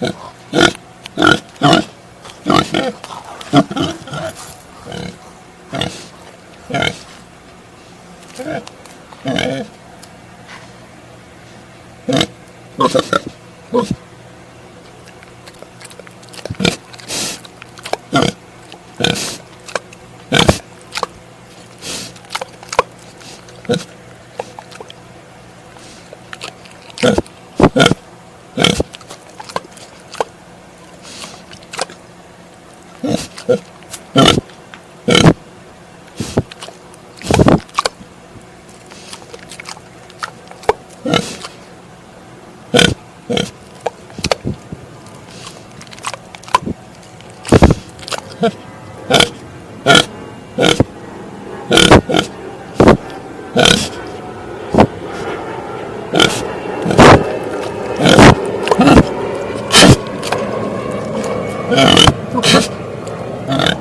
Yes. Okay. Yeah.